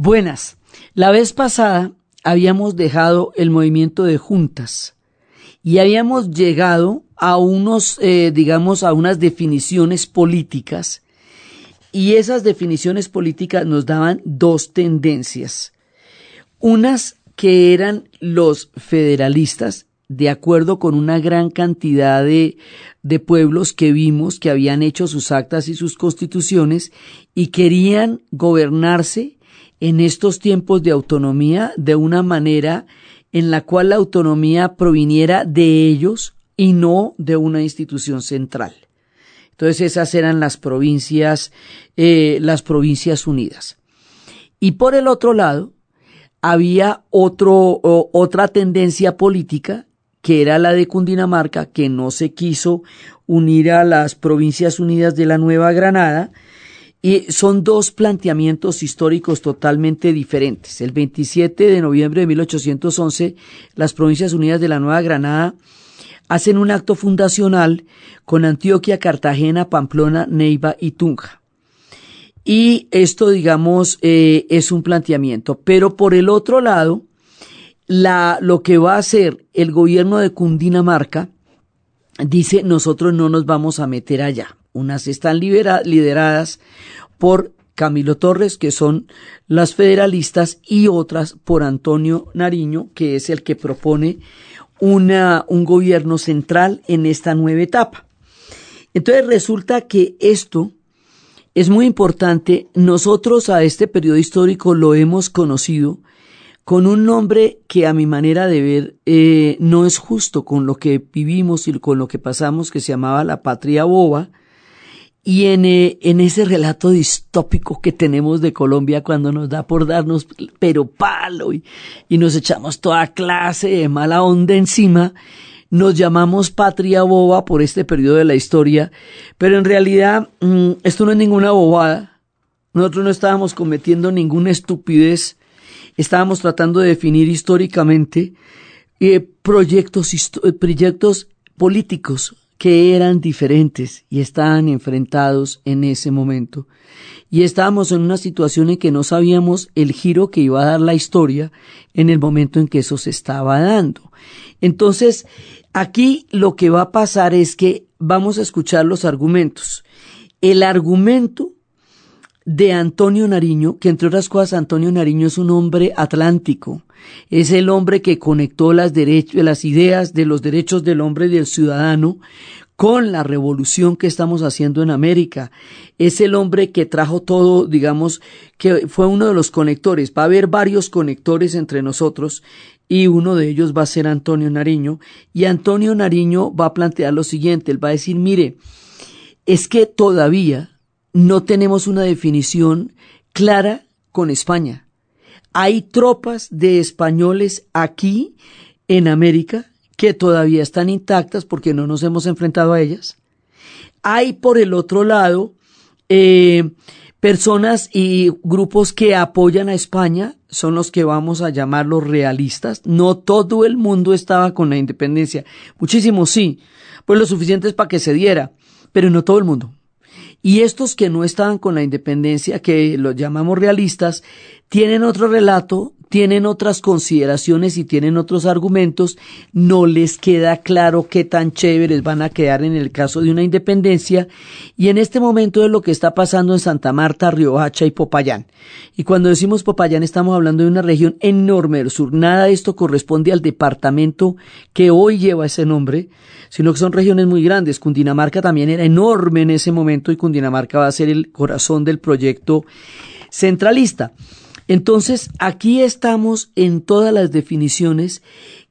Buenas. La vez pasada habíamos dejado el movimiento de juntas y habíamos llegado a unos, eh, digamos, a unas definiciones políticas y esas definiciones políticas nos daban dos tendencias. Unas que eran los federalistas, de acuerdo con una gran cantidad de, de pueblos que vimos que habían hecho sus actas y sus constituciones y querían gobernarse en estos tiempos de autonomía de una manera en la cual la autonomía proviniera de ellos y no de una institución central. Entonces esas eran las provincias, eh, las provincias unidas. Y por el otro lado, había otro, otra tendencia política que era la de Cundinamarca, que no se quiso unir a las provincias unidas de la Nueva Granada, y son dos planteamientos históricos totalmente diferentes. El 27 de noviembre de 1811, las Provincias Unidas de la Nueva Granada hacen un acto fundacional con Antioquia, Cartagena, Pamplona, Neiva y Tunja. Y esto, digamos, eh, es un planteamiento. Pero por el otro lado, la, lo que va a hacer el gobierno de Cundinamarca dice, nosotros no nos vamos a meter allá. Unas están lideradas por Camilo Torres, que son las federalistas, y otras por Antonio Nariño, que es el que propone una, un gobierno central en esta nueva etapa. Entonces resulta que esto es muy importante. Nosotros a este periodo histórico lo hemos conocido con un nombre que a mi manera de ver eh, no es justo con lo que vivimos y con lo que pasamos, que se llamaba la patria boba, y en, eh, en, ese relato distópico que tenemos de Colombia cuando nos da por darnos pero palo y, nos echamos toda clase de mala onda encima, nos llamamos patria boba por este periodo de la historia, pero en realidad mm, esto no es ninguna bobada. Nosotros no estábamos cometiendo ninguna estupidez, estábamos tratando de definir históricamente eh, proyectos, proyectos políticos que eran diferentes y estaban enfrentados en ese momento. Y estábamos en una situación en que no sabíamos el giro que iba a dar la historia en el momento en que eso se estaba dando. Entonces, aquí lo que va a pasar es que vamos a escuchar los argumentos. El argumento de Antonio Nariño, que entre otras cosas Antonio Nariño es un hombre atlántico, es el hombre que conectó las, ideas de los derechos del hombre y del ciudadano con la revolución que estamos haciendo en América. Es el hombre que trajo todo, digamos, que fue uno de los conectores. Va a haber varios conectores entre nosotros y uno de ellos va a ser Antonio Nariño. Y Antonio Nariño va a plantear lo siguiente, él va a decir, mire, es que todavía no tenemos una definición clara con España. Hay tropas de españoles aquí en América que todavía están intactas porque no nos hemos enfrentado a ellas. Hay por el otro lado eh, personas y grupos que apoyan a España, son los que vamos a llamar los realistas. No todo el mundo estaba con la independencia. Muchísimos sí, pues lo suficiente es para que se diera, pero no todo el mundo. Y estos que no estaban con la independencia, que los llamamos realistas, tienen otro relato, tienen otras consideraciones y tienen otros argumentos, no les queda claro qué tan chéveres van a quedar en el caso de una independencia, y en este momento es lo que está pasando en Santa Marta, Riohacha y Popayán. Y cuando decimos Popayán estamos hablando de una región enorme del sur, nada de esto corresponde al departamento que hoy lleva ese nombre, sino que son regiones muy grandes. Cundinamarca también era enorme en ese momento y Cundinamarca va a ser el corazón del proyecto centralista. Entonces, aquí estamos en todas las definiciones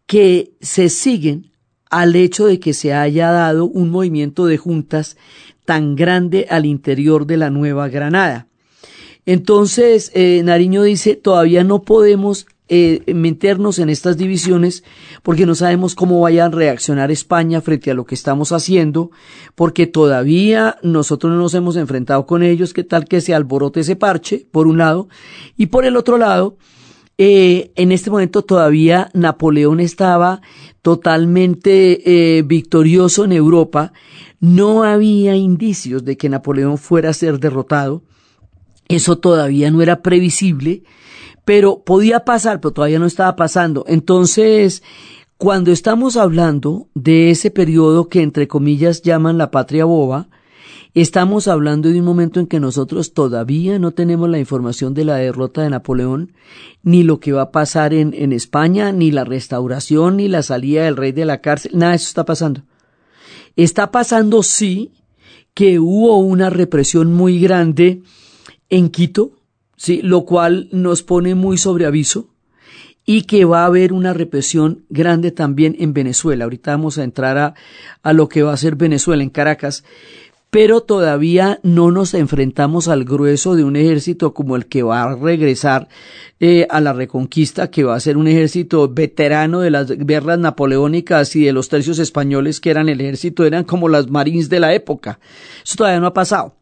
que se siguen al hecho de que se haya dado un movimiento de juntas tan grande al interior de la Nueva Granada. Entonces, eh, Nariño dice, todavía no podemos eh, meternos en estas divisiones porque no sabemos cómo vaya a reaccionar España frente a lo que estamos haciendo, porque todavía nosotros no nos hemos enfrentado con ellos, qué tal que se alborote ese parche, por un lado, y por el otro lado, eh, en este momento todavía Napoleón estaba totalmente eh, victorioso en Europa, no había indicios de que Napoleón fuera a ser derrotado, Eso todavía no era previsible, pero podía pasar, pero todavía no estaba pasando. Entonces, cuando estamos hablando de ese periodo que entre comillas llaman la patria boba, estamos hablando de un momento en que nosotros todavía no tenemos la información de la derrota de Napoleón, ni lo que va a pasar en, en España, ni la restauración, ni la salida del rey de la cárcel, nada de eso está pasando. Está pasando sí que hubo una represión muy grande en Quito, sí, lo cual nos pone muy sobre aviso y que va a haber una represión grande también en Venezuela. Ahorita vamos a entrar a, a lo que va a ser Venezuela en Caracas, pero todavía no nos enfrentamos al grueso de un ejército como el que va a regresar eh, a la reconquista, que va a ser un ejército veterano de las guerras napoleónicas y de los tercios españoles que eran el ejército, eran como las marines de la época. Eso todavía no ha pasado.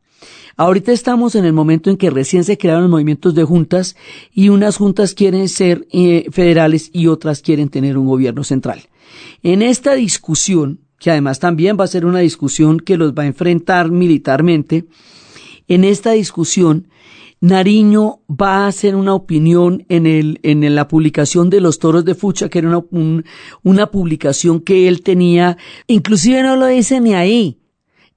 Ahorita estamos en el momento en que recién se crearon los movimientos de juntas y unas juntas quieren ser eh, federales y otras quieren tener un gobierno central. En esta discusión, que además también va a ser una discusión que los va a enfrentar militarmente, en esta discusión Nariño va a hacer una opinión en, el, en la publicación de los toros de Fucha, que era una, una publicación que él tenía, inclusive no lo dice ni ahí,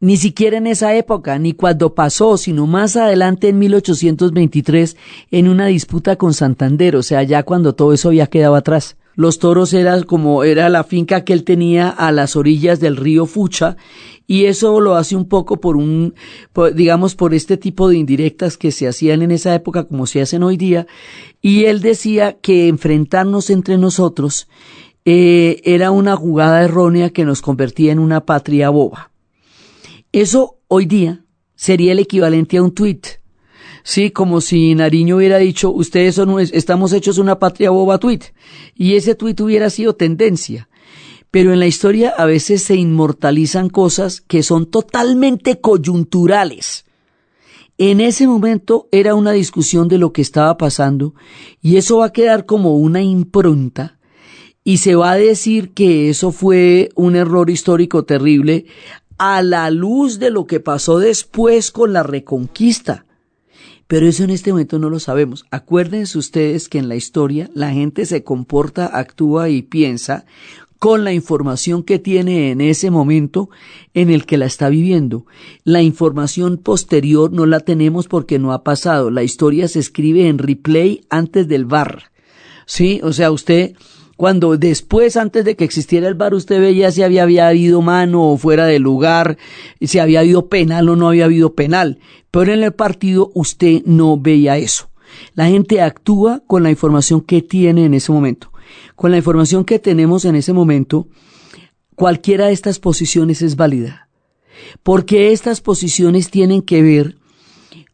ni siquiera en esa época, ni cuando pasó, sino más adelante en 1823 en una disputa con Santander, o sea, ya cuando todo eso había quedado atrás. Los toros eran como era la finca que él tenía a las orillas del río Fucha y eso lo hace un poco por un, digamos, por este tipo de indirectas que se hacían en esa época como se hacen hoy día y él decía que enfrentarnos entre nosotros eh, era una jugada errónea que nos convertía en una patria boba. Eso hoy día sería el equivalente a un tuit. Sí, como si Nariño hubiera dicho, ustedes son, estamos hechos una patria boba tuit. Y ese tuit hubiera sido tendencia. Pero en la historia a veces se inmortalizan cosas que son totalmente coyunturales. En ese momento era una discusión de lo que estaba pasando y eso va a quedar como una impronta y se va a decir que eso fue un error histórico terrible a la luz de lo que pasó después con la reconquista. Pero eso en este momento no lo sabemos. Acuérdense ustedes que en la historia la gente se comporta, actúa y piensa con la información que tiene en ese momento en el que la está viviendo. La información posterior no la tenemos porque no ha pasado. La historia se escribe en replay antes del bar. Sí, o sea, usted cuando después, antes de que existiera el bar, usted veía si había, había habido mano o fuera de lugar, si había habido penal o no había habido penal. Pero en el partido usted no veía eso. La gente actúa con la información que tiene en ese momento. Con la información que tenemos en ese momento, cualquiera de estas posiciones es válida. Porque estas posiciones tienen que ver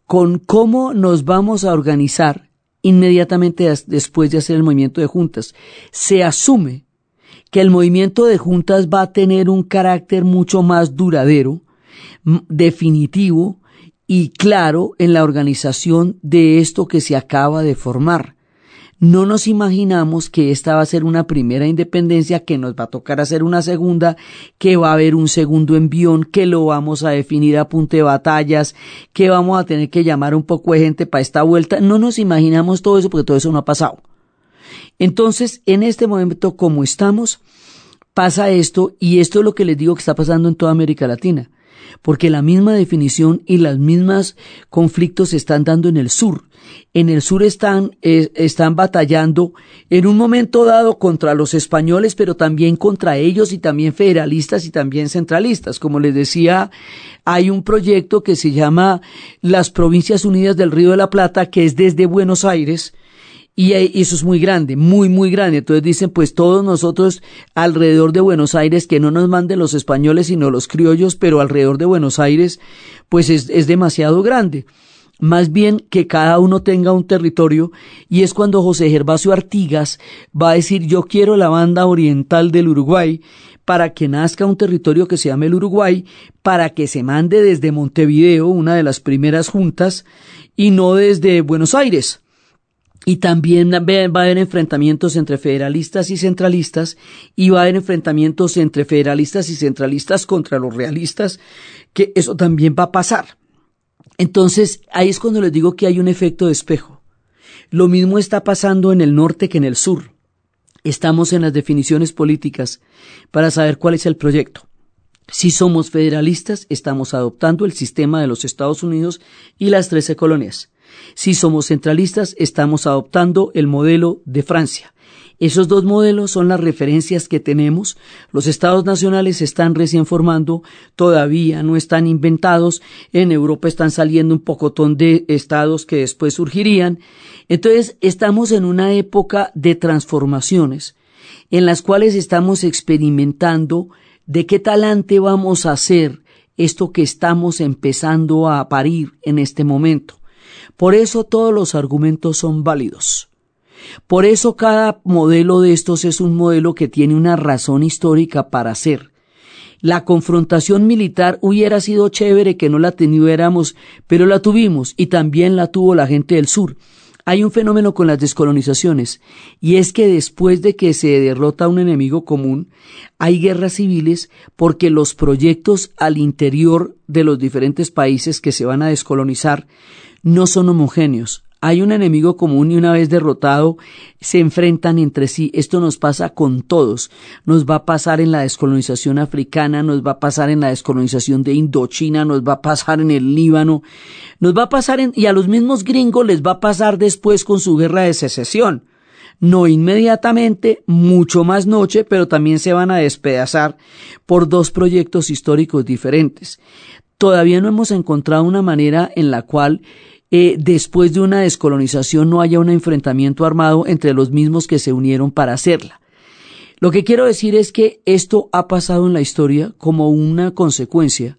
con cómo nos vamos a organizar inmediatamente después de hacer el movimiento de juntas. Se asume que el movimiento de juntas va a tener un carácter mucho más duradero, definitivo y claro en la organización de esto que se acaba de formar. No nos imaginamos que esta va a ser una primera independencia, que nos va a tocar hacer una segunda, que va a haber un segundo envión, que lo vamos a definir a punte de batallas, que vamos a tener que llamar un poco de gente para esta vuelta. No nos imaginamos todo eso porque todo eso no ha pasado. Entonces, en este momento, como estamos, pasa esto y esto es lo que les digo que está pasando en toda América Latina porque la misma definición y las mismas conflictos se están dando en el sur. En el sur están, eh, están batallando en un momento dado contra los españoles, pero también contra ellos y también federalistas y también centralistas. Como les decía, hay un proyecto que se llama las Provincias Unidas del Río de la Plata, que es desde Buenos Aires, y eso es muy grande, muy, muy grande. Entonces dicen, pues todos nosotros alrededor de Buenos Aires, que no nos manden los españoles, sino los criollos, pero alrededor de Buenos Aires, pues es, es demasiado grande. Más bien que cada uno tenga un territorio, y es cuando José Gervasio Artigas va a decir, yo quiero la banda oriental del Uruguay, para que nazca un territorio que se llame el Uruguay, para que se mande desde Montevideo, una de las primeras juntas, y no desde Buenos Aires y también va a haber enfrentamientos entre federalistas y centralistas y va a haber enfrentamientos entre federalistas y centralistas contra los realistas, que eso también va a pasar. Entonces, ahí es cuando les digo que hay un efecto de espejo. Lo mismo está pasando en el norte que en el sur. Estamos en las definiciones políticas para saber cuál es el proyecto. Si somos federalistas, estamos adoptando el sistema de los Estados Unidos y las trece colonias. Si somos centralistas, estamos adoptando el modelo de Francia. Esos dos modelos son las referencias que tenemos. Los estados nacionales se están recién formando, todavía no están inventados. En Europa están saliendo un pocotón de estados que después surgirían. Entonces, estamos en una época de transformaciones en las cuales estamos experimentando de qué talante vamos a hacer esto que estamos empezando a parir en este momento. Por eso todos los argumentos son válidos. Por eso cada modelo de estos es un modelo que tiene una razón histórica para ser. La confrontación militar hubiera sido chévere que no la tuviéramos, pero la tuvimos y también la tuvo la gente del sur. Hay un fenómeno con las descolonizaciones, y es que después de que se derrota un enemigo común, hay guerras civiles porque los proyectos al interior de los diferentes países que se van a descolonizar no son homogéneos. Hay un enemigo común y una vez derrotado se enfrentan entre sí. Esto nos pasa con todos. Nos va a pasar en la descolonización africana, nos va a pasar en la descolonización de Indochina, nos va a pasar en el Líbano, nos va a pasar en, y a los mismos gringos les va a pasar después con su guerra de secesión. No inmediatamente, mucho más noche, pero también se van a despedazar por dos proyectos históricos diferentes. Todavía no hemos encontrado una manera en la cual eh, después de una descolonización no haya un enfrentamiento armado entre los mismos que se unieron para hacerla. Lo que quiero decir es que esto ha pasado en la historia como una consecuencia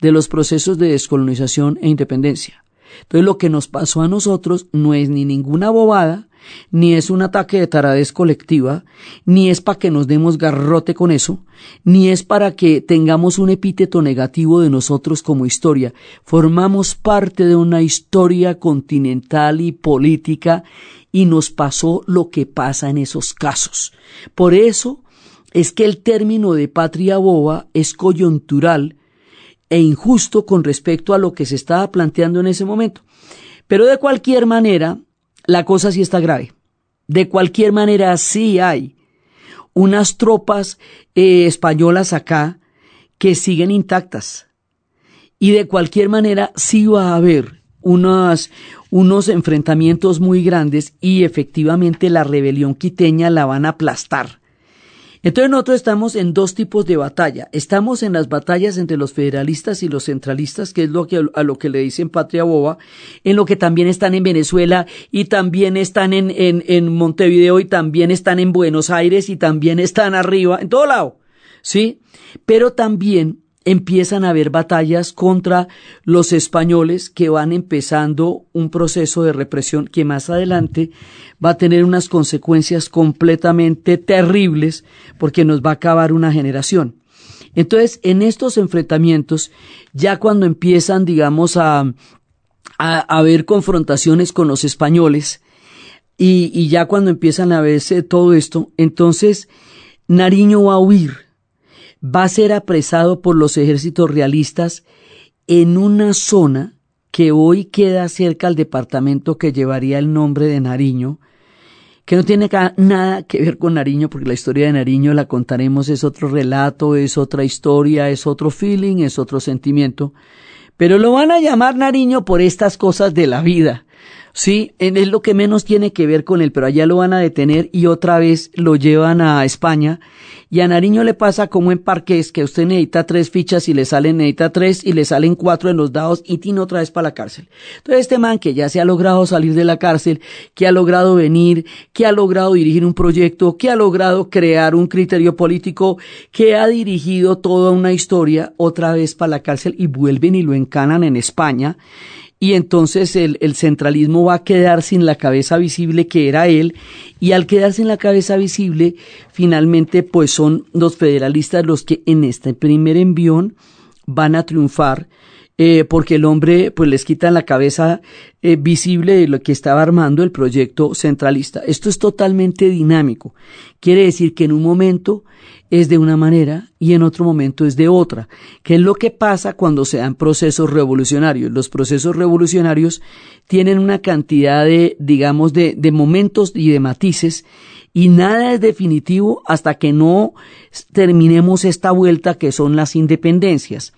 de los procesos de descolonización e independencia. Entonces lo que nos pasó a nosotros no es ni ninguna bobada, ni es un ataque de taradez colectiva, ni es para que nos demos garrote con eso, ni es para que tengamos un epíteto negativo de nosotros como historia. Formamos parte de una historia continental y política y nos pasó lo que pasa en esos casos. Por eso es que el término de patria boba es coyuntural e injusto con respecto a lo que se estaba planteando en ese momento. Pero de cualquier manera, la cosa sí está grave. De cualquier manera, sí hay unas tropas eh, españolas acá que siguen intactas. Y de cualquier manera, sí va a haber unos, unos enfrentamientos muy grandes y efectivamente la rebelión quiteña la van a aplastar. Entonces nosotros estamos en dos tipos de batalla. Estamos en las batallas entre los federalistas y los centralistas, que es lo que, a lo que le dicen patria boba, en lo que también están en Venezuela y también están en, en, en Montevideo y también están en Buenos Aires y también están arriba, en todo lado. ¿Sí? Pero también empiezan a haber batallas contra los españoles que van empezando un proceso de represión que más adelante va a tener unas consecuencias completamente terribles porque nos va a acabar una generación. Entonces, en estos enfrentamientos, ya cuando empiezan, digamos, a, a, haber confrontaciones con los españoles, y, y ya cuando empiezan a verse todo esto, entonces Nariño va a huir va a ser apresado por los ejércitos realistas en una zona que hoy queda cerca al departamento que llevaría el nombre de Nariño, que no tiene nada que ver con Nariño, porque la historia de Nariño la contaremos, es otro relato, es otra historia, es otro feeling, es otro sentimiento, pero lo van a llamar Nariño por estas cosas de la vida. Sí, es lo que menos tiene que ver con él, pero allá lo van a detener y otra vez lo llevan a España. Y a Nariño le pasa como en Parques, que usted necesita tres fichas y le salen, necesita tres y le salen cuatro en los dados y tiene otra vez para la cárcel. Entonces este man que ya se ha logrado salir de la cárcel, que ha logrado venir, que ha logrado dirigir un proyecto, que ha logrado crear un criterio político, que ha dirigido toda una historia, otra vez para la cárcel y vuelven y lo encanan en España y entonces el, el, centralismo va a quedar sin la cabeza visible que era él y al quedar sin la cabeza visible finalmente pues son los federalistas los que en este primer envión van a triunfar eh, porque el hombre pues les quitan la cabeza eh, visible de lo que estaba armando el proyecto centralista. Esto es totalmente dinámico. Quiere decir que en un momento es de una manera y en otro momento es de otra, que es lo que pasa cuando se dan procesos revolucionarios. Los procesos revolucionarios tienen una cantidad de, digamos, de, de momentos y de matices y nada es definitivo hasta que no terminemos esta vuelta que son las independencias.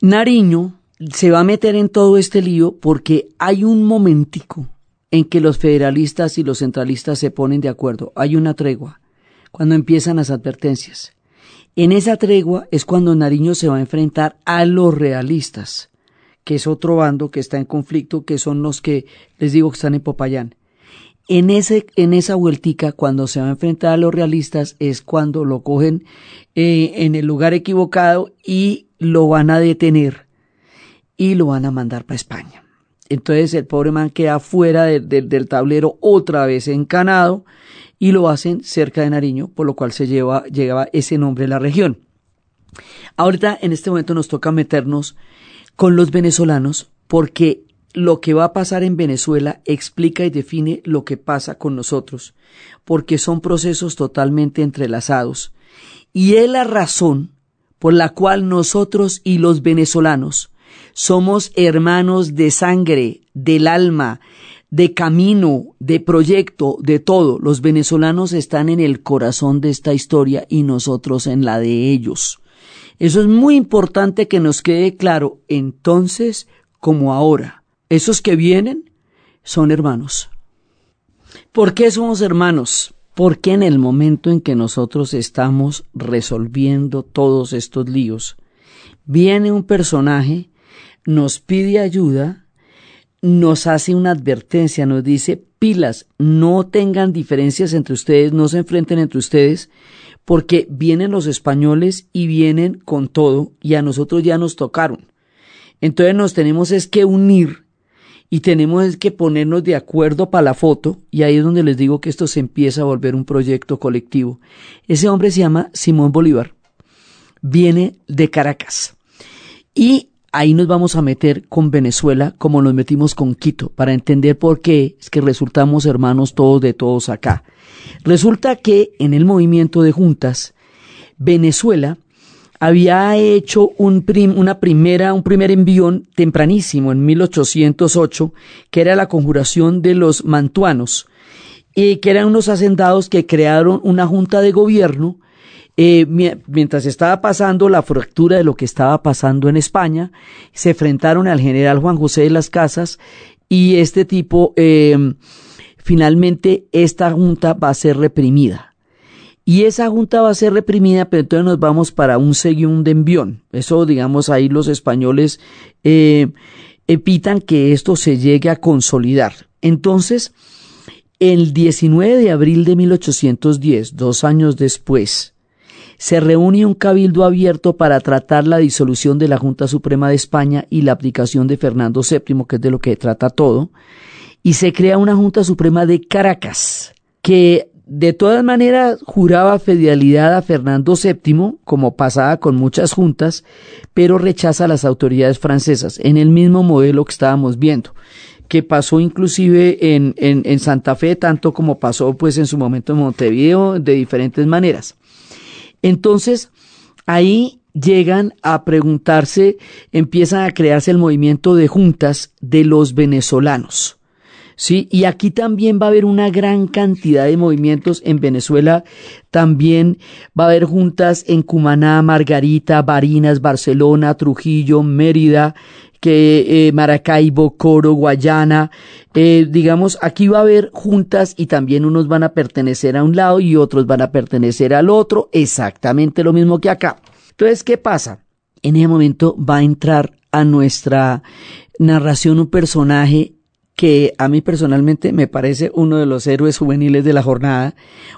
Nariño se va a meter en todo este lío porque hay un momentico en que los federalistas y los centralistas se ponen de acuerdo. Hay una tregua cuando empiezan las advertencias. En esa tregua es cuando Nariño se va a enfrentar a los realistas, que es otro bando que está en conflicto, que son los que les digo que están en Popayán. En, ese, en esa vueltica, cuando se va a enfrentar a los realistas, es cuando lo cogen eh, en el lugar equivocado y lo van a detener y lo van a mandar para España. Entonces el pobre man queda fuera del tablero otra vez encanado y lo hacen cerca de Nariño, por lo cual se lleva, ese nombre a la región. Ahorita en este momento nos toca meternos con los venezolanos porque lo que va a pasar en Venezuela explica y define lo que pasa con nosotros, porque son procesos totalmente entrelazados. Y es la razón por la cual nosotros y los venezolanos somos hermanos de sangre, del alma, de camino, de proyecto, de todo. Los venezolanos están en el corazón de esta historia y nosotros en la de ellos. Eso es muy importante que nos quede claro entonces como ahora. Esos que vienen son hermanos. ¿Por qué somos hermanos? Porque en el momento en que nosotros estamos resolviendo todos estos líos, viene un personaje, nos pide ayuda, nos hace una advertencia, nos dice, pilas, no tengan diferencias entre ustedes, no se enfrenten entre ustedes, porque vienen los españoles y vienen con todo y a nosotros ya nos tocaron. Entonces nos tenemos es que unir y tenemos es que ponernos de acuerdo para la foto y ahí es donde les digo que esto se empieza a volver un proyecto colectivo. Ese hombre se llama Simón Bolívar, viene de Caracas y ahí nos vamos a meter con Venezuela como nos metimos con Quito, para entender por qué es que resultamos hermanos todos de todos acá. Resulta que en el movimiento de juntas, Venezuela había hecho un una primera, un primer envión tempranísimo en 1808, que era la conjuración de los mantuanos, y que eran unos hacendados que crearon una junta de gobierno eh, mientras estaba pasando la fractura de lo que estaba pasando en España, se enfrentaron al general Juan José de las Casas y este tipo, em, finalmente, esta junta va a ser reprimida. Y esa junta va a ser reprimida, pero entonces nos vamos para un segundo envión. Eso, digamos, ahí los españoles eh, evitan que esto se llegue a consolidar. Entonces, el 19 de abril de 1810, dos años después, se reúne un cabildo abierto para tratar la disolución de la Junta Suprema de España y la aplicación de Fernando VII, que es de lo que trata todo, y se crea una Junta Suprema de Caracas, que de todas maneras juraba fidelidad a Fernando VII, como pasaba con muchas juntas, pero rechaza a las autoridades francesas, en el mismo modelo que estábamos viendo que pasó inclusive en, Santa Fe, tanto como pasó pues en su momento en Montevideo, de diferentes maneras. Entonces, ahí llegan a preguntarse, empiezan a crearse el movimiento de juntas de los venezolanos. Sí, y aquí también va a haber una gran cantidad de movimientos en Venezuela. También va a haber juntas en Cumaná, Margarita, Barinas, Barcelona, Trujillo, Mérida, que eh, Maracaibo, Coro, Guayana, eh, digamos, aquí va a haber juntas y también unos van a pertenecer a un lado y otros van a pertenecer al otro, exactamente lo mismo que acá. Entonces, ¿qué pasa? En ese momento va a entrar a nuestra narración un personaje que a mí personalmente me parece uno de los héroes juveniles de la jornada,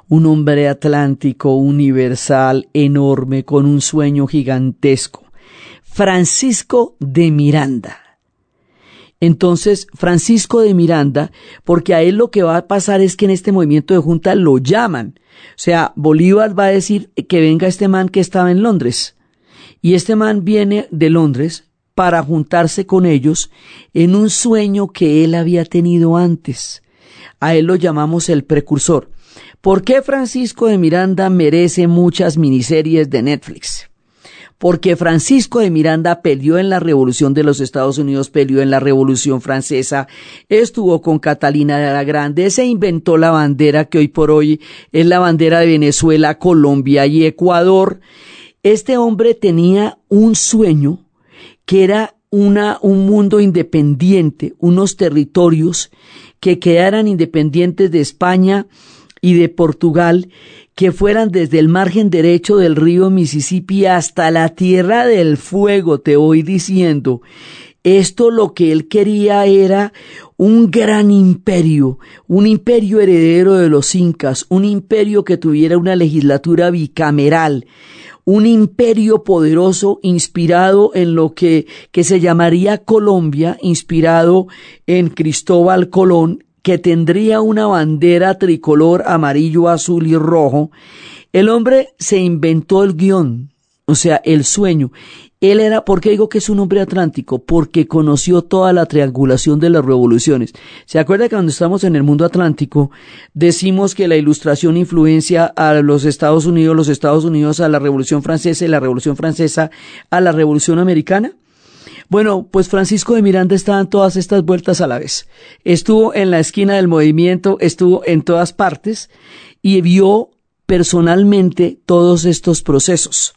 un hombre atlántico, universal, enorme, con un sueño gigantesco Francisco de Miranda. Entonces, Francisco de Miranda, porque a él lo que va a pasar es que en este movimiento de junta lo llaman. O sea, Bolívar va a decir que venga este man que estaba en Londres. Y este man viene de Londres, para juntarse con ellos en un sueño que él había tenido antes. A él lo llamamos el precursor. ¿Por qué Francisco de Miranda merece muchas miniseries de Netflix? Porque Francisco de Miranda peleó en la Revolución de los Estados Unidos, peleó en la Revolución Francesa, estuvo con Catalina de la Grande, se inventó la bandera que hoy por hoy es la bandera de Venezuela, Colombia y Ecuador. Este hombre tenía un sueño que era una, un mundo independiente, unos territorios que quedaran independientes de España y de Portugal que fueran desde el margen derecho del río Mississippi hasta la tierra del fuego, te voy diciendo. Esto lo que él quería era un gran imperio, un imperio heredero de los incas, un imperio que tuviera una legislatura bicameral, un imperio poderoso inspirado en lo que, que se llamaría Colombia, inspirado en Cristóbal Colón que tendría una bandera tricolor amarillo, azul y rojo, el hombre se inventó el guion, o sea, el sueño. Él era, ¿por qué digo que es un hombre atlántico? Porque conoció toda la triangulación de las revoluciones. ¿Se acuerda que cuando estamos en el mundo atlántico decimos que la ilustración influencia a los Estados Unidos, los Estados Unidos a la Revolución Francesa y la Revolución Francesa a la Revolución Americana? Bueno, pues Francisco de Miranda estaba en todas estas vueltas a la vez. Estuvo en la esquina del movimiento, estuvo en todas partes y vio personalmente todos estos procesos.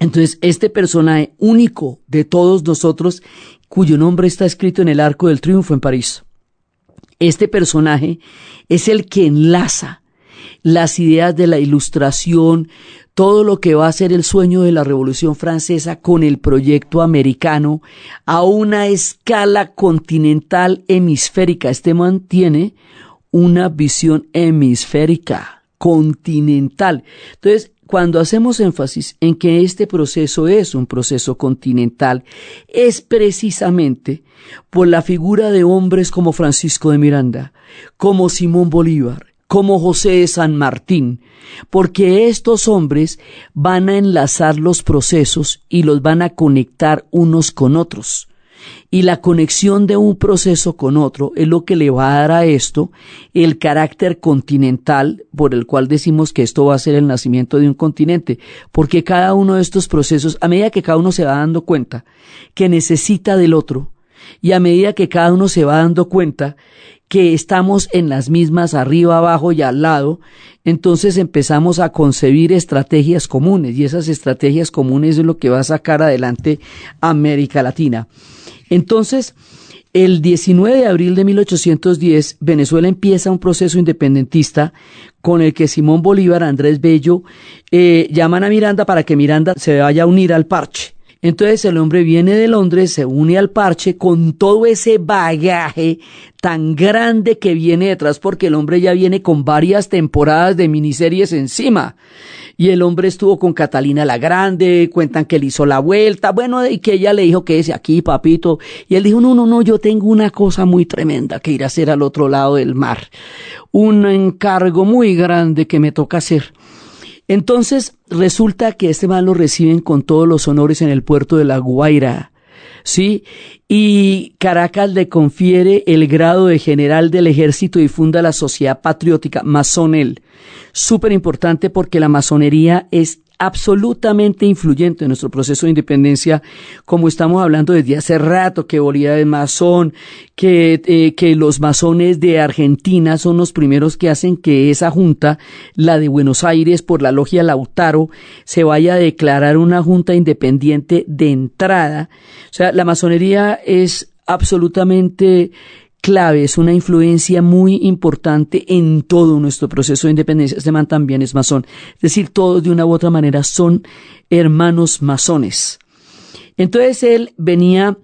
Entonces, este personaje único de todos nosotros, cuyo nombre está escrito en el Arco del Triunfo en París, este personaje es el que enlaza las ideas de la ilustración, todo lo que va a ser el sueño de la Revolución Francesa con el proyecto americano a una escala continental hemisférica. Este mantiene una visión hemisférica, continental. Entonces, cuando hacemos énfasis en que este proceso es un proceso continental, es precisamente por la figura de hombres como Francisco de Miranda, como Simón Bolívar, como José de San Martín, porque estos hombres van a enlazar los procesos y los van a conectar unos con otros. Y la conexión de un proceso con otro es lo que le va a dar a esto el carácter continental por el cual decimos que esto va a ser el nacimiento de un continente, porque cada uno de estos procesos, a medida que cada uno se va dando cuenta que necesita del otro, y a medida que cada uno se va dando cuenta que estamos en las mismas arriba, abajo y al lado, entonces empezamos a concebir estrategias comunes y esas estrategias comunes es lo que va a sacar adelante América Latina. Entonces, el 19 de abril de 1810, Venezuela empieza un proceso independentista con el que Simón Bolívar, Andrés Bello, eh, llaman a Miranda para que Miranda se vaya a unir al parche. Entonces el hombre viene de Londres, se une al parche con todo ese bagaje tan grande que viene detrás, porque el hombre ya viene con varias temporadas de miniseries encima. Y el hombre estuvo con Catalina la Grande, cuentan que le hizo la vuelta, bueno, y que ella le dijo que es aquí, papito. Y él dijo, no, no, no, yo tengo una cosa muy tremenda que ir a hacer al otro lado del mar. Un encargo muy grande que me toca hacer. Entonces resulta que este man lo reciben con todos los honores en el puerto de La Guaira. ¿sí? Y Caracas le confiere el grado de general del ejército y funda la Sociedad Patriótica, Masonel. Súper importante porque la masonería es absolutamente influyente en nuestro proceso de independencia, como estamos hablando desde hace rato, que Bolívar es masón, que, eh, que los masones de Argentina son los primeros que hacen que esa junta, la de Buenos Aires por la logia Lautaro, se vaya a declarar una junta independiente de entrada. O sea, la masonería es absolutamente clave, es una influencia muy importante en todo nuestro proceso de independencia. Este man también es masón. Es decir, todos de una u otra manera son hermanos masones. Entonces él venía,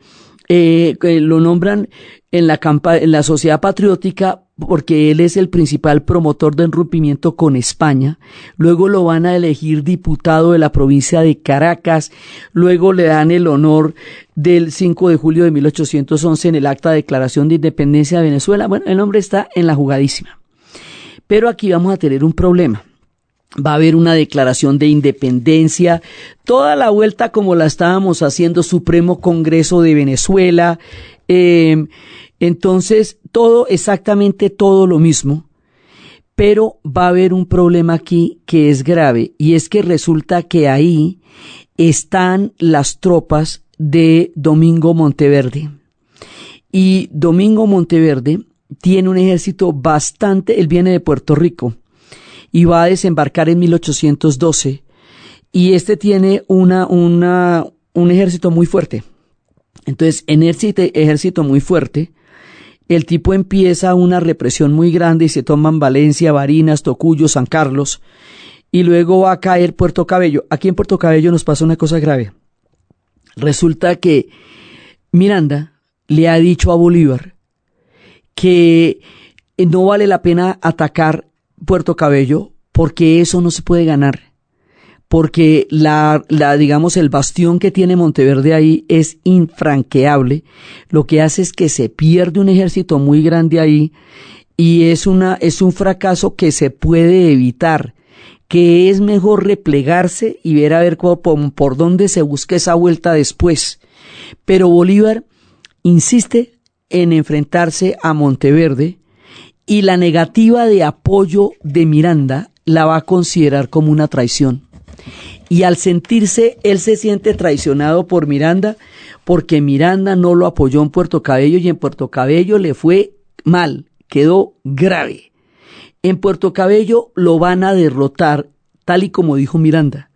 eh, lo nombran en la, en la sociedad patriótica porque él es el principal promotor del rompimiento con España, luego lo van a elegir diputado de la provincia de Caracas, luego le dan el honor del 5 de julio de 1811 en el acta de declaración de independencia de Venezuela. Bueno, el hombre está en la jugadísima. Pero aquí vamos a tener un problema. va a haber una declaración de independencia, toda la vuelta como la estábamos haciendo, Supremo Congreso de Venezuela, eh, entonces todo, exactamente todo lo mismo, pero va a haber un problema aquí que es grave y es que resulta que ahí están las tropas de Domingo Monteverde. Y Domingo Monteverde tiene un ejército bastante, él viene de Puerto Rico y va a desembarcar en 1812 y este tiene una, una, un ejército muy fuerte. Entonces, en este ejército muy fuerte, el tipo empieza una represión muy grande y se toman Valencia, Barinas, Tocuyo, San Carlos y luego va a caer Puerto Cabello. Aquí en Puerto Cabello nos pasa una cosa grave. Resulta que Miranda le ha dicho a Bolívar que no vale la pena atacar Puerto Cabello porque eso no se puede ganar. Porque la, la, digamos, el bastión que tiene Monteverde ahí es infranqueable. Lo que hace es que se pierde un ejército muy grande ahí y es una, es un fracaso que se puede evitar que es mejor replegarse y ver a ver por, por dónde se busca esa vuelta después. Pero Bolívar insiste en enfrentarse a Monteverde y la negativa de apoyo de Miranda la va a considerar como una traición. Y al sentirse, él se siente traicionado por Miranda porque Miranda no lo apoyó en Puerto Cabello y en Puerto Cabello le fue mal, quedó grave. En Puerto Cabello lo van a derrotar, tal y como dijo Miranda,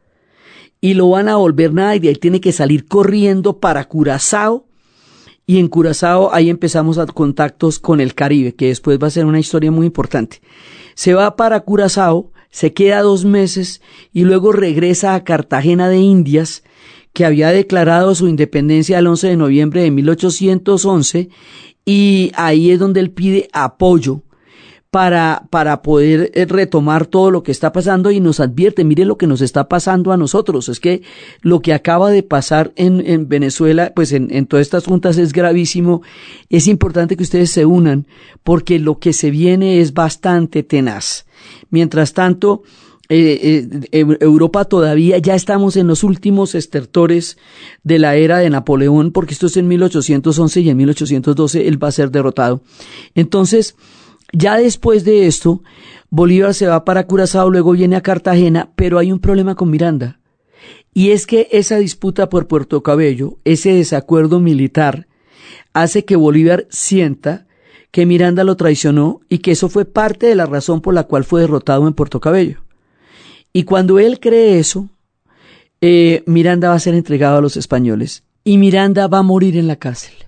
y lo van a volver nada y de ahí tiene que salir corriendo para Curazao y en Curazao ahí empezamos a contactos con el Caribe, que después va a ser una historia muy importante. Se va para Curazao, se queda dos meses y luego regresa a Cartagena de Indias, que había declarado su independencia el 11 de noviembre de 1811, y ahí es donde él pide apoyo para, para poder eh, retomar todo lo que está pasando y nos advierte, mire lo que nos está pasando a nosotros. Es que lo que acaba de pasar en, en Venezuela, pues en, en todas estas juntas es gravísimo. Es importante que ustedes se unan porque lo que se viene es bastante tenaz. Mientras tanto, eh, eh, Europa todavía ya estamos en los últimos estertores de la era de Napoleón, porque esto es en 1811 y en 1812 él va a ser derrotado. Entonces, ya después de esto, Bolívar se va para Curazao, luego viene a Cartagena, pero hay un problema con Miranda. Y es que esa disputa por Puerto Cabello, ese desacuerdo militar, hace que Bolívar sienta que Miranda lo traicionó y que eso fue parte de la razón por la cual fue derrotado en Puerto Cabello. Y cuando él cree eso, eh, Miranda va a ser entregado a los españoles y Miranda va a morir en la cárcel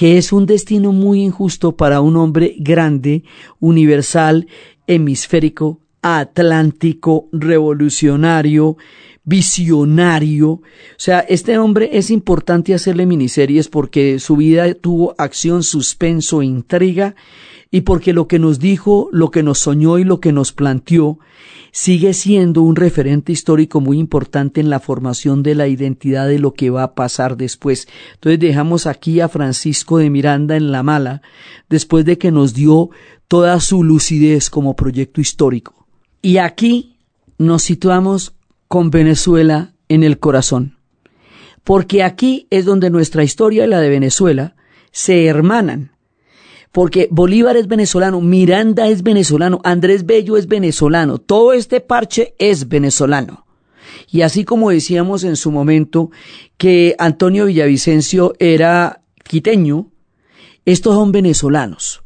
que es un destino muy injusto para un hombre grande, universal, hemisférico, atlántico, revolucionario, visionario. O sea, este hombre es importante hacerle miniseries porque su vida tuvo acción, suspenso, intriga y porque lo que nos dijo, lo que nos soñó y lo que nos planteó sigue siendo un referente histórico muy importante en la formación de la identidad de lo que va a pasar después. Entonces dejamos aquí a Francisco de Miranda en la mala, después de que nos dio toda su lucidez como proyecto histórico. Y aquí nos situamos con Venezuela en el corazón, porque aquí es donde nuestra historia y la de Venezuela se hermanan porque Bolívar es venezolano, Miranda es venezolano, Andrés Bello es venezolano, todo este parche es venezolano. Y así como decíamos en su momento que Antonio Villavicencio era quiteño, estos son venezolanos.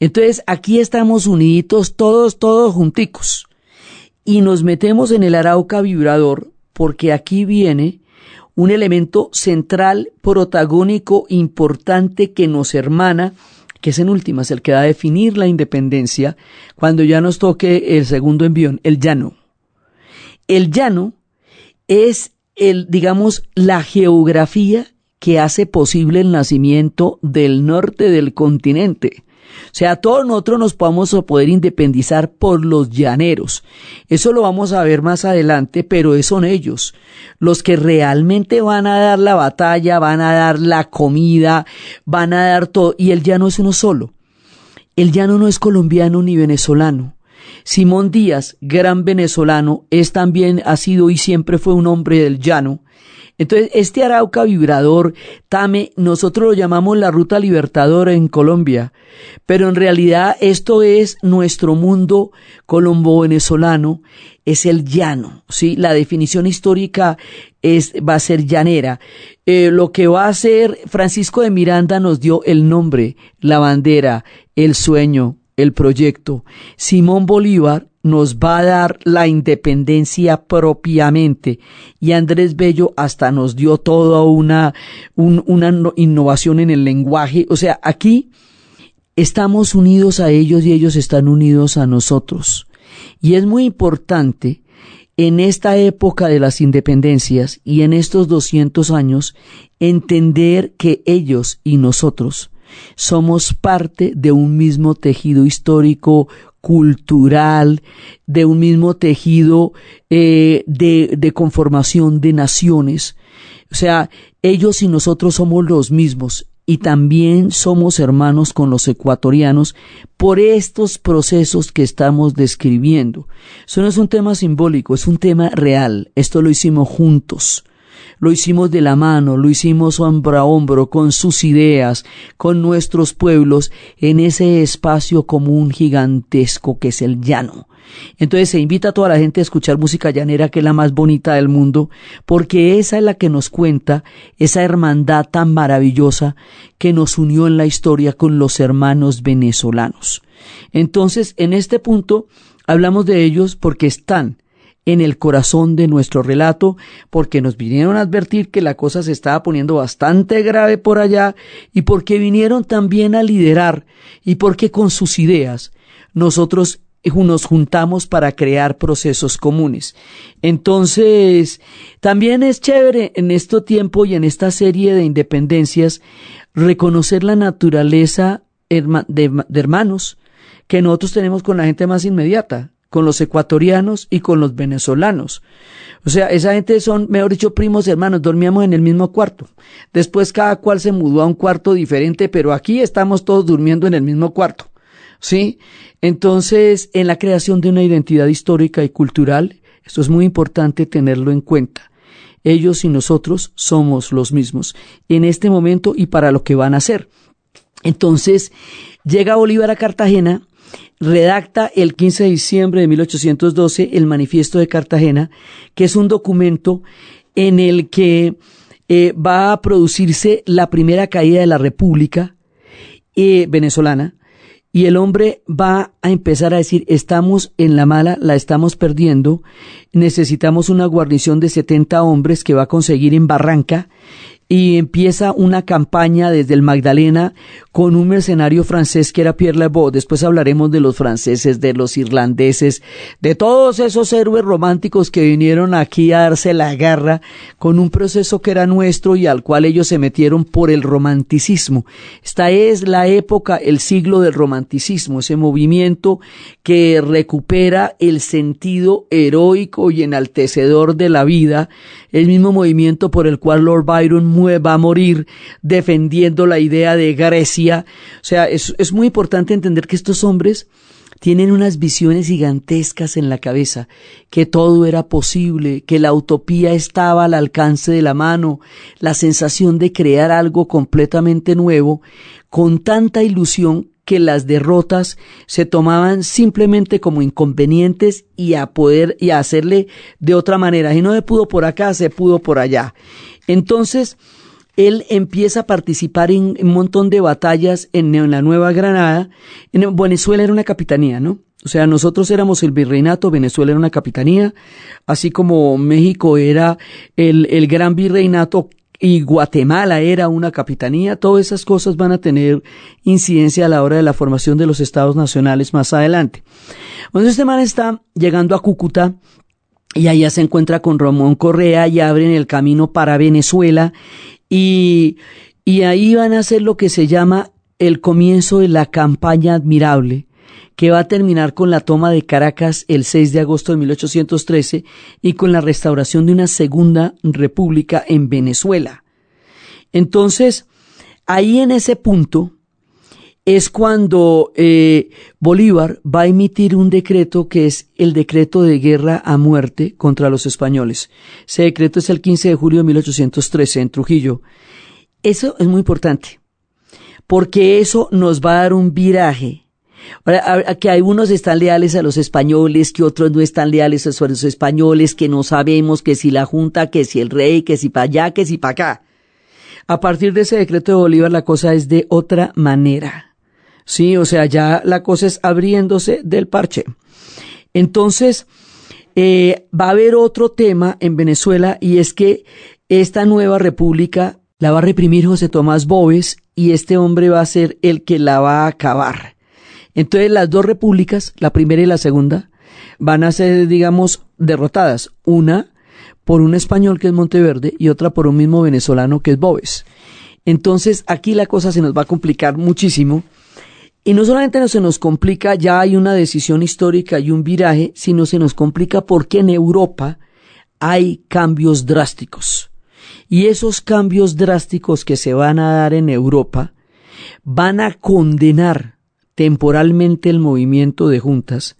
Entonces aquí estamos uniditos todos, todos junticos. Y nos metemos en el Arauca vibrador porque aquí viene un elemento central, protagónico, importante que nos hermana que es en últimas el que va a definir la independencia cuando ya nos toque el segundo envión, el llano. El llano es el, digamos, la geografía que hace posible el nacimiento del norte del continente. O sea, todos nosotros nos podemos poder independizar por los llaneros. Eso lo vamos a ver más adelante, pero son ellos los que realmente van a dar la batalla, van a dar la comida, van a dar todo. Y el llano es uno solo. El llano no es colombiano ni venezolano. Simón Díaz, gran venezolano, es también, ha sido y siempre fue un hombre del llano. Entonces, este Arauca vibrador, Tame, nosotros lo llamamos la ruta libertadora en Colombia, pero en realidad esto es nuestro mundo colombo-venezolano, es el llano, ¿sí? La definición histórica es, va a ser llanera. Eh, lo que va a hacer Francisco de Miranda nos dio el nombre, la bandera, el sueño, el proyecto. Simón Bolívar nos va a dar la independencia propiamente y Andrés Bello hasta nos dio toda una, una innovación en el lenguaje. O sea, aquí estamos unidos a ellos y ellos están unidos a nosotros. Y es muy importante en esta época de las independencias y en estos 200 años entender que ellos y nosotros somos parte de un mismo tejido histórico, cultural, de un mismo tejido eh, de, de conformación de naciones. O sea, ellos y nosotros somos los mismos y también somos hermanos con los ecuatorianos por estos procesos que estamos describiendo. Eso no es un tema simbólico, es un tema real. Esto lo hicimos juntos lo hicimos de la mano, lo hicimos hombro a hombro con sus ideas, con nuestros pueblos, en ese espacio común gigantesco que es el llano. Entonces se invita a toda la gente a escuchar música llanera, que es la más bonita del mundo, porque esa es la que nos cuenta esa hermandad tan maravillosa que nos unió en la historia con los hermanos venezolanos. Entonces, en este punto, hablamos de ellos porque están en el corazón de nuestro relato, porque nos vinieron a advertir que la cosa se estaba poniendo bastante grave por allá y porque vinieron también a liderar y porque con sus ideas nosotros nos juntamos para crear procesos comunes. Entonces, también es chévere en este tiempo y en esta serie de independencias reconocer la naturaleza de hermanos que nosotros tenemos con la gente más inmediata con los ecuatorianos y con los venezolanos. O sea, esa gente son, mejor dicho, primos hermanos, dormíamos en el mismo cuarto. Después cada cual se mudó a un cuarto diferente, pero aquí estamos todos durmiendo en el mismo cuarto. ¿Sí? Entonces, en la creación de una identidad histórica y cultural, esto es muy importante tenerlo en cuenta. Ellos y nosotros somos los mismos en este momento y para lo que van a hacer. Entonces, llega Bolívar a Cartagena redacta el 15 de diciembre de 1812 el Manifiesto de Cartagena, que es un documento en el que eh, va a producirse la primera caída de la República eh, venezolana y el hombre va a empezar a decir estamos en la mala, la estamos perdiendo, necesitamos una guarnición de 70 hombres que va a conseguir en Barranca y empieza una campaña desde el Magdalena con un mercenario francés que era Pierre Lebeau. Después hablaremos de los franceses, de los irlandeses, de todos esos héroes románticos que vinieron aquí a darse la guerra con un proceso que era nuestro y al cual ellos se metieron por el romanticismo. Esta es la época, el siglo del romanticismo, ese movimiento que recupera el sentido heroico y enaltecedor de la vida, el mismo movimiento por el cual Lord Byron va a morir defendiendo la idea de Grecia. O sea, es, es muy importante entender que estos hombres tienen unas visiones gigantescas en la cabeza, que todo era posible, que la utopía estaba al alcance de la mano, la sensación de crear algo completamente nuevo, con tanta ilusión que las derrotas se tomaban simplemente como inconvenientes y a poder y a hacerle de otra manera. Si no se pudo por acá, se pudo por allá. Entonces, él empieza a participar en un montón de batallas en, la Nueva Granada. En Venezuela era una capitanía, ¿no? O sea, nosotros éramos el virreinato, Venezuela era una capitanía, así como México era el, el gran virreinato y Guatemala era una capitanía, todas esas cosas van a tener incidencia a la hora de la formación de los estados nacionales más adelante. Entonces este man está llegando a Cúcuta y allá se encuentra con Ramón Correa y abren el camino para Venezuela y, y ahí van a hacer lo que se llama el comienzo de la campaña admirable, que va a terminar con la toma de Caracas el 6 de agosto de 1813 y con la restauración de una segunda república en Venezuela. Entonces, ahí en ese punto, es cuando eh, Bolívar va a emitir un decreto que es el decreto de guerra a muerte contra los españoles. Ese decreto es el 15 de julio de 1813 en Trujillo. Eso es muy importante, porque eso nos va a dar un viraje. Ahora, que algunos están leales a los españoles, que otros no están leales a los españoles, que no sabemos que si la Junta, que si el rey, que si para allá, que si para acá. A partir de ese decreto de Bolívar la cosa es de otra manera. Sí, o sea, ya la cosa es abriéndose del parche. Entonces, eh, va a haber otro tema en Venezuela y es que esta nueva república la va a reprimir José Tomás Bóves y este hombre va a ser el que la va a acabar. Entonces las dos repúblicas, la primera y la segunda, van a ser, digamos, derrotadas. Una por un español que es Monteverde y otra por un mismo venezolano que es Bóves. Entonces aquí la cosa se nos va a complicar muchísimo y no solamente se nos complica, ya hay una decisión histórica y un viraje, sino se nos complica porque en Europa hay cambios drásticos. Y esos cambios drásticos que se van a dar en Europa van a condenar temporalmente el movimiento de juntas,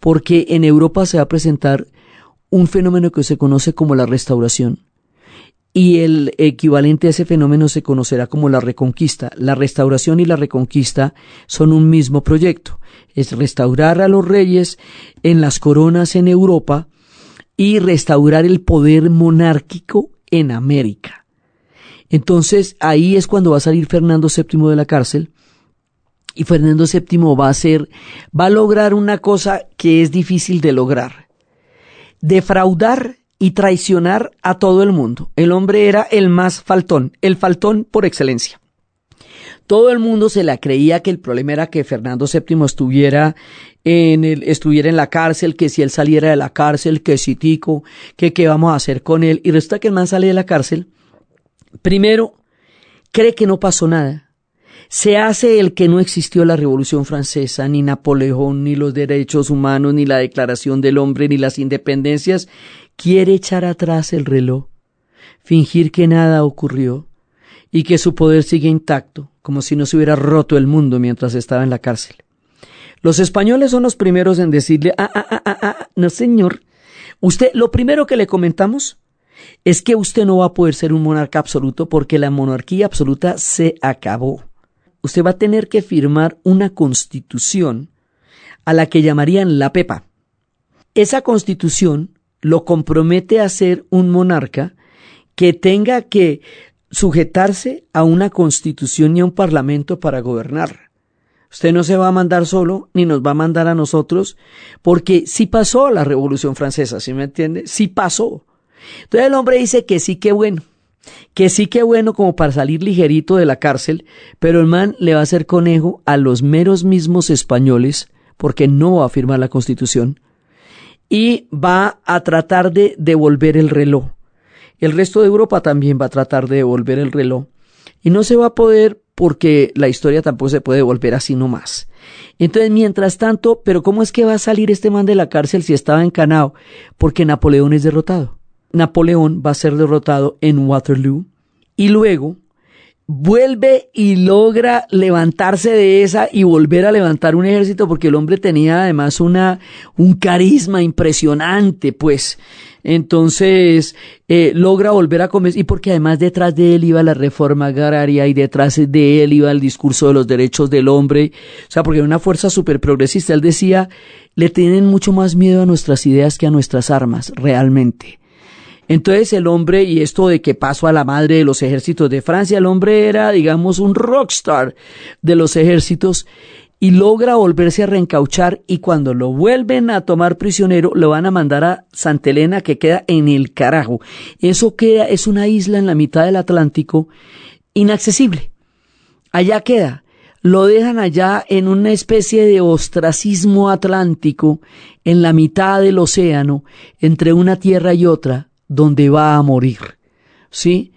porque en Europa se va a presentar un fenómeno que se conoce como la restauración y el equivalente a ese fenómeno se conocerá como la reconquista. La restauración y la reconquista son un mismo proyecto. Es restaurar a los reyes en las coronas en Europa y restaurar el poder monárquico en América. Entonces ahí es cuando va a salir Fernando VII de la cárcel y Fernando VII va a ser, va a lograr una cosa que es difícil de lograr. Defraudar y traicionar a todo el mundo. El hombre era el más faltón, el faltón por excelencia. Todo el mundo se la creía que el problema era que Fernando VII estuviera en el, estuviera en la cárcel, que si él saliera de la cárcel, que si tico, que qué vamos a hacer con él. Y resulta que el man sale de la cárcel. Primero, cree que no pasó nada se hace el que no existió la Revolución Francesa, ni Napoleón, ni los derechos humanos, ni la Declaración del Hombre, ni las independencias, quiere echar atrás el reloj, fingir que nada ocurrió y que su poder sigue intacto, como si no se hubiera roto el mundo mientras estaba en la cárcel. Los españoles son los primeros en decirle, ah, ah, ah, ah, ah no señor, usted, lo primero que le comentamos es que usted no va a poder ser un monarca absoluto porque la monarquía absoluta se acabó. Usted va a tener que firmar una constitución a la que llamarían la PEPA. Esa constitución lo compromete a ser un monarca que tenga que sujetarse a una constitución y a un parlamento para gobernar. Usted no se va a mandar solo, ni nos va a mandar a nosotros, porque sí pasó la Revolución Francesa, ¿sí me entiende? Sí pasó. Entonces el hombre dice que sí, que bueno, que sí, que bueno como para salir ligerito de la cárcel, pero el man le va a hacer conejo a los meros mismos españoles, porque no va a firmar la Constitución, y va a tratar de devolver el reloj. El resto de Europa también va a tratar de devolver el reloj. Y no se va a poder porque la historia tampoco se puede devolver así nomás. Entonces, mientras tanto, pero ¿cómo es que va a salir este man de la cárcel si estaba encanado? Porque Napoleón es derrotado. Napoleón va a ser derrotado en Waterloo y luego vuelve y logra levantarse de esa y volver a levantar un ejército porque el hombre tenía además una un carisma impresionante pues. Entonces eh, logra volver a comer y porque además detrás de él iba la reforma agraria y detrás de él iba el discurso de los derechos del hombre. O sea porque una fuerza súper progresista él decía le tienen mucho más miedo a nuestras ideas que a nuestras armas realmente entonces el hombre, y esto de que pasó a la madre de los ejércitos de Francia, el hombre era, digamos, un rockstar de los ejércitos y logra volverse a reencauchar y cuando lo vuelven a tomar prisionero lo van a mandar a Santa Elena que queda en el carajo. Eso queda, es una isla en la mitad del Atlántico inaccesible. Allá queda. Lo dejan allá en una especie de ostracismo atlántico en la mitad del océano entre una tierra y otra donde va a morir. ¿Sí?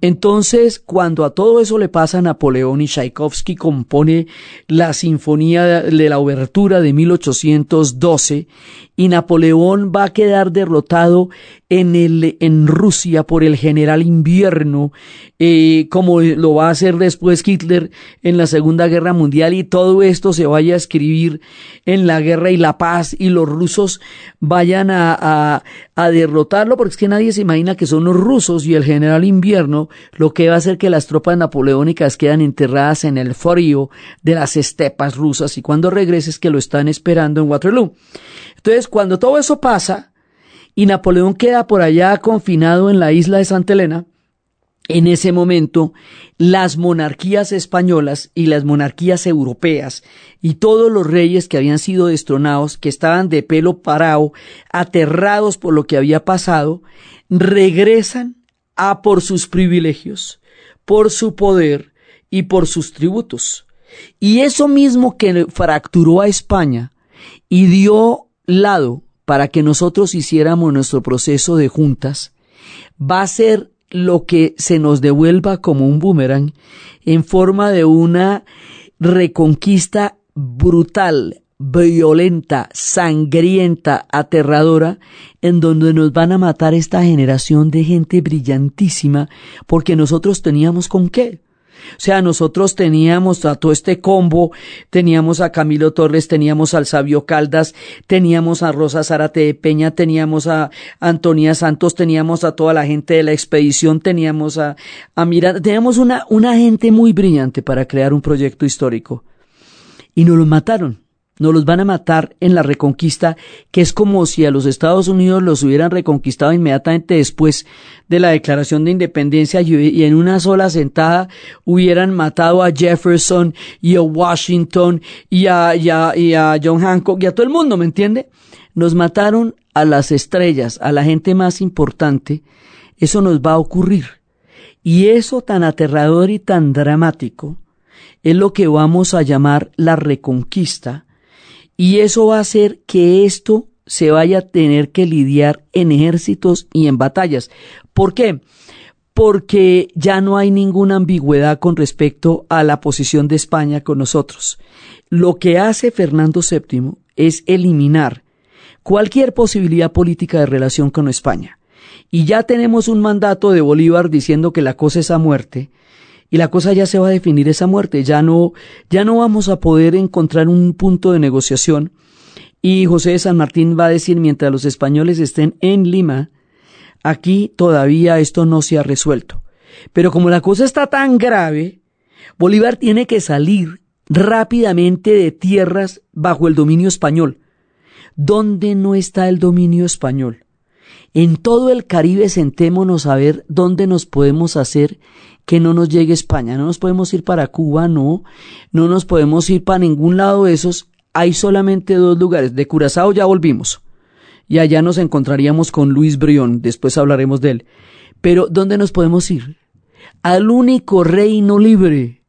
Entonces, cuando a todo eso le pasa Napoleón y Tchaikovsky compone la sinfonía de la obertura de 1812 y Napoleón va a quedar derrotado en, el, en Rusia por el general invierno, eh, como lo va a hacer después Hitler en la Segunda Guerra Mundial y todo esto se vaya a escribir en la guerra y la paz y los rusos vayan a, a, derrotarlo, porque es que nadie se imagina que son los rusos y el general invierno lo que va a hacer que las tropas napoleónicas quedan enterradas en el frío de las estepas rusas y cuando regreses que lo están esperando en Waterloo. Entonces, cuando todo eso pasa y Napoleón queda por allá confinado en la isla de Santa Elena, en ese momento, las monarquías españolas y las monarquías europeas y todos los reyes que habían sido destronados, que estaban de pelo parado, aterrados por lo que había pasado, regresan a por sus privilegios, por su poder y por sus tributos. Y eso mismo que fracturó a España y dio lado para que nosotros hiciéramos nuestro proceso de juntas, va a ser lo que se nos devuelva como un boomerang en forma de una reconquista brutal, violenta, sangrienta, aterradora, en donde nos van a matar esta generación de gente brillantísima, porque nosotros teníamos con qué. O sea, nosotros teníamos a todo este combo, teníamos a Camilo Torres, teníamos al Sabio Caldas, teníamos a Rosa Zárate de Peña, teníamos a Antonia Santos, teníamos a toda la gente de la expedición, teníamos a, a Miranda, teníamos una, una gente muy brillante para crear un proyecto histórico. Y nos lo mataron nos los van a matar en la reconquista, que es como si a los Estados Unidos los hubieran reconquistado inmediatamente después de la declaración de independencia y en una sola sentada hubieran matado a Jefferson y a Washington y a, y a, John Hancock y a todo el mundo, ¿me entiende? Nos mataron a las estrellas, a la gente más importante. Eso nos va a ocurrir. Y eso tan aterrador y tan dramático es lo que vamos a llamar la reconquista, y eso va a hacer que esto se vaya a tener que lidiar en ejércitos y en batallas. ¿Por qué? Porque ya no hay ninguna ambigüedad con respecto a la posición de España con nosotros. Lo que hace Fernando VII es eliminar cualquier posibilidad política de relación con España. Y ya tenemos un mandato de Bolívar diciendo que la cosa es a muerte, y la cosa ya se va a definir esa muerte, ya no, ya no vamos a poder encontrar un punto de negociación. Y José de San Martín va a decir, mientras los españoles estén en Lima, aquí todavía esto no se ha resuelto. Pero como la cosa está tan grave, Bolívar tiene que salir rápidamente de tierras bajo el dominio español. ¿Dónde no está el dominio español? En todo el Caribe sentémonos a ver dónde nos podemos hacer que no nos llegue España. No nos podemos ir para Cuba, no. No nos podemos ir para ningún lado de esos. Hay solamente dos lugares. De Curazao ya volvimos. Y allá nos encontraríamos con Luis Brión. Después hablaremos de él. Pero ¿dónde nos podemos ir? Al único reino libre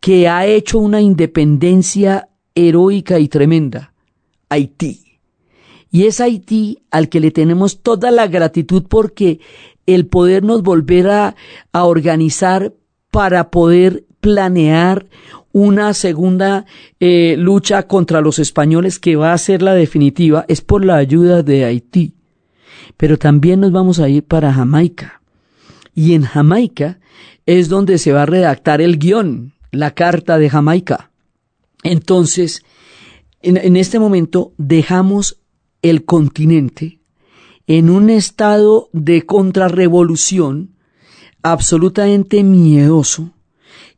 que ha hecho una independencia heroica y tremenda. Haití. Y es Haití al que le tenemos toda la gratitud porque el podernos volver a, organizar para poder planear una segunda eh, lucha contra los españoles que va a ser la definitiva es por la ayuda de Haití. Pero también nos vamos a ir para Jamaica. Y en Jamaica es donde se va a redactar el guion, la carta de Jamaica. Entonces, en, en este momento dejamos el continente en un estado de contrarrevolución absolutamente miedoso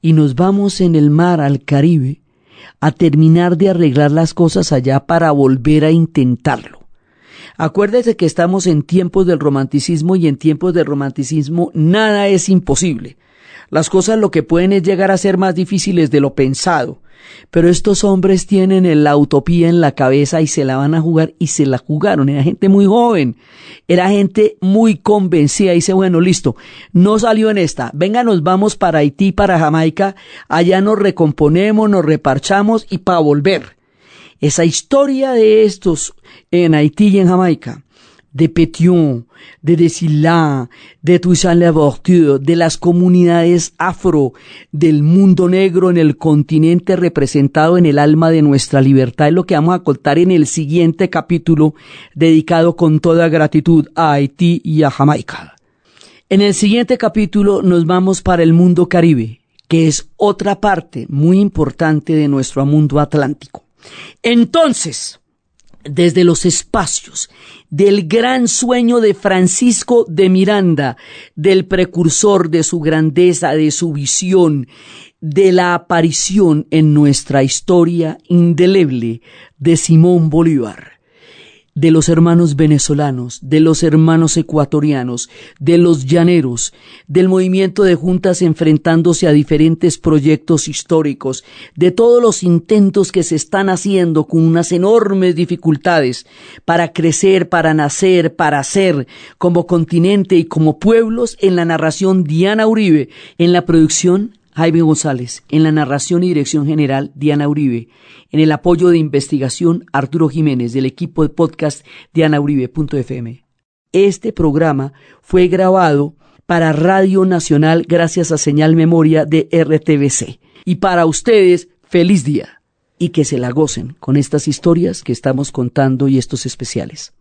y nos vamos en el mar al Caribe a terminar de arreglar las cosas allá para volver a intentarlo. Acuérdese que estamos en tiempos del romanticismo y en tiempos del romanticismo nada es imposible. Las cosas lo que pueden es llegar a ser más difíciles de lo pensado. Pero estos hombres tienen la utopía en la cabeza y se la van a jugar y se la jugaron. Era gente muy joven, era gente muy convencida. Dice, bueno, listo, no salió en esta. Venga, nos vamos para Haití, para Jamaica. Allá nos recomponemos, nos reparchamos y para volver. Esa historia de estos en Haití y en Jamaica de Pétion, de Desilá, de Toussaint Louverture, de las comunidades afro, del mundo negro en el continente representado en el alma de nuestra libertad. Es lo que vamos a contar en el siguiente capítulo dedicado con toda gratitud a Haití y a Jamaica. En el siguiente capítulo nos vamos para el mundo caribe, que es otra parte muy importante de nuestro mundo atlántico. Entonces, desde los espacios del gran sueño de Francisco de Miranda, del precursor de su grandeza, de su visión, de la aparición en nuestra historia indeleble de Simón Bolívar de los hermanos venezolanos, de los hermanos ecuatorianos, de los llaneros, del movimiento de juntas enfrentándose a diferentes proyectos históricos, de todos los intentos que se están haciendo con unas enormes dificultades para crecer, para nacer, para ser como continente y como pueblos en la narración Diana Uribe, en la producción Jaime González, en la narración y dirección general Diana Uribe, en el apoyo de investigación Arturo Jiménez del equipo de podcast dianauribe.fm. Este programa fue grabado para Radio Nacional gracias a Señal Memoria de RTBC. Y para ustedes, feliz día y que se la gocen con estas historias que estamos contando y estos especiales.